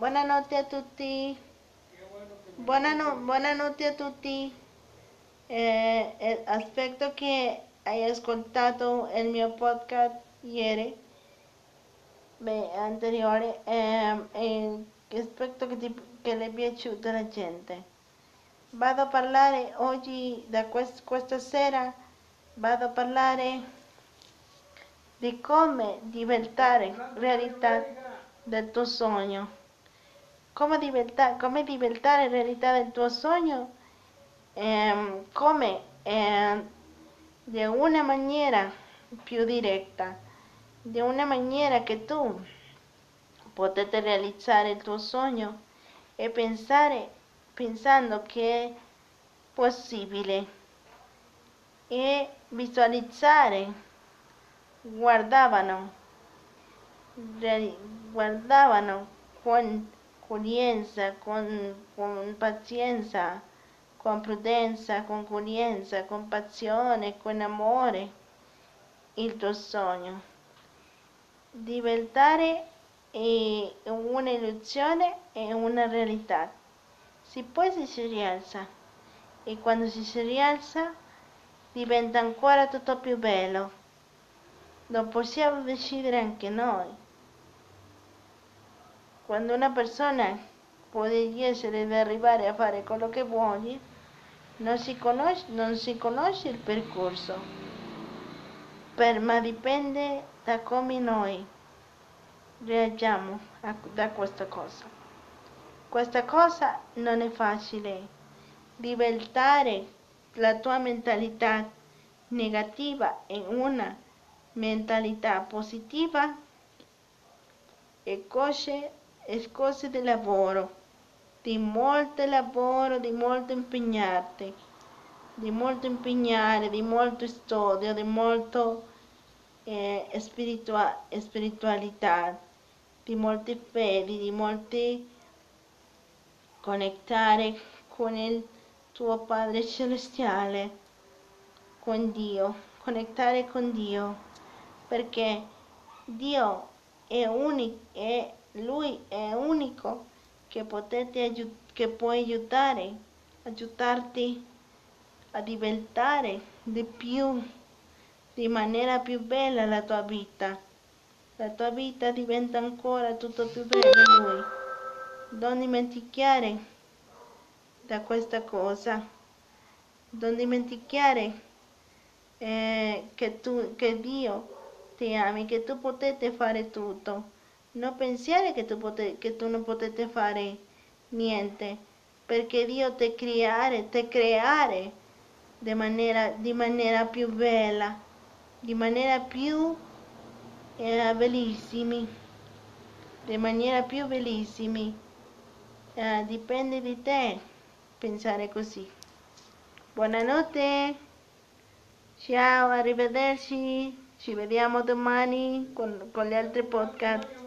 buonanotte a tutti. Buonano- buonanotte a tutti. Eh, eh, aspetto che hai ascoltato il mio podcast ieri, beh, anteriore, ehm, e aspetto che, ti, che le la gente. Vado a parlare oggi, da quest- questa sera, vado a parlare di come diventare realtà del tuo sogno. Come diventare, come diventare realtà del tuo come ehm, di una maniera più diretta, di una maniera che tu potete realizzare il tuo sogno e pensare pensando che è possibile e visualizzare guardavano guardavano con accoglienza, con, con pazienza, con prudenza, con accoglienza, con passione, con amore il tuo sogno. Diventare eh, un'illusione e una realtà. Si poi si si rialza e quando si si rialza diventa ancora tutto più bello. Lo possiamo decidere anche noi. Quando una persona può essere di arrivare a fare quello che vuole, non si conosce, non si conosce il percorso, per, ma dipende da come noi reagiamo a, da questa cosa. Questa cosa non è facile. Diventare la tua mentalità negativa in una mentalità positiva e cose, e cose di lavoro, di molto lavoro, di molto impegnarti, di molto impegnare, di molto studio, di molto eh, spiritua- spiritualità, di molte fedi, di molti connettare con il tuo Padre Celestiale, con Dio, connettare con Dio, perché Dio è unico, è, Lui è unico che, potete, che può aiutare, aiutarti a diventare di più, di maniera più bella la tua vita. La tua vita diventa ancora tutto più bella Lui. Non dimenticare da questa cosa, non dimenticare eh, che, tu, che Dio ti ami, che tu potete fare tutto. Non pensare che tu, pote, che tu non potete fare niente, perché Dio ti creare, ti creare di maniera, di maniera più bella, di maniera più eh, bellissima, di maniera più bellissima. Eh, dipende di te pensare così. Buonanotte, ciao, arrivederci, ci vediamo domani con, con gli altri podcast.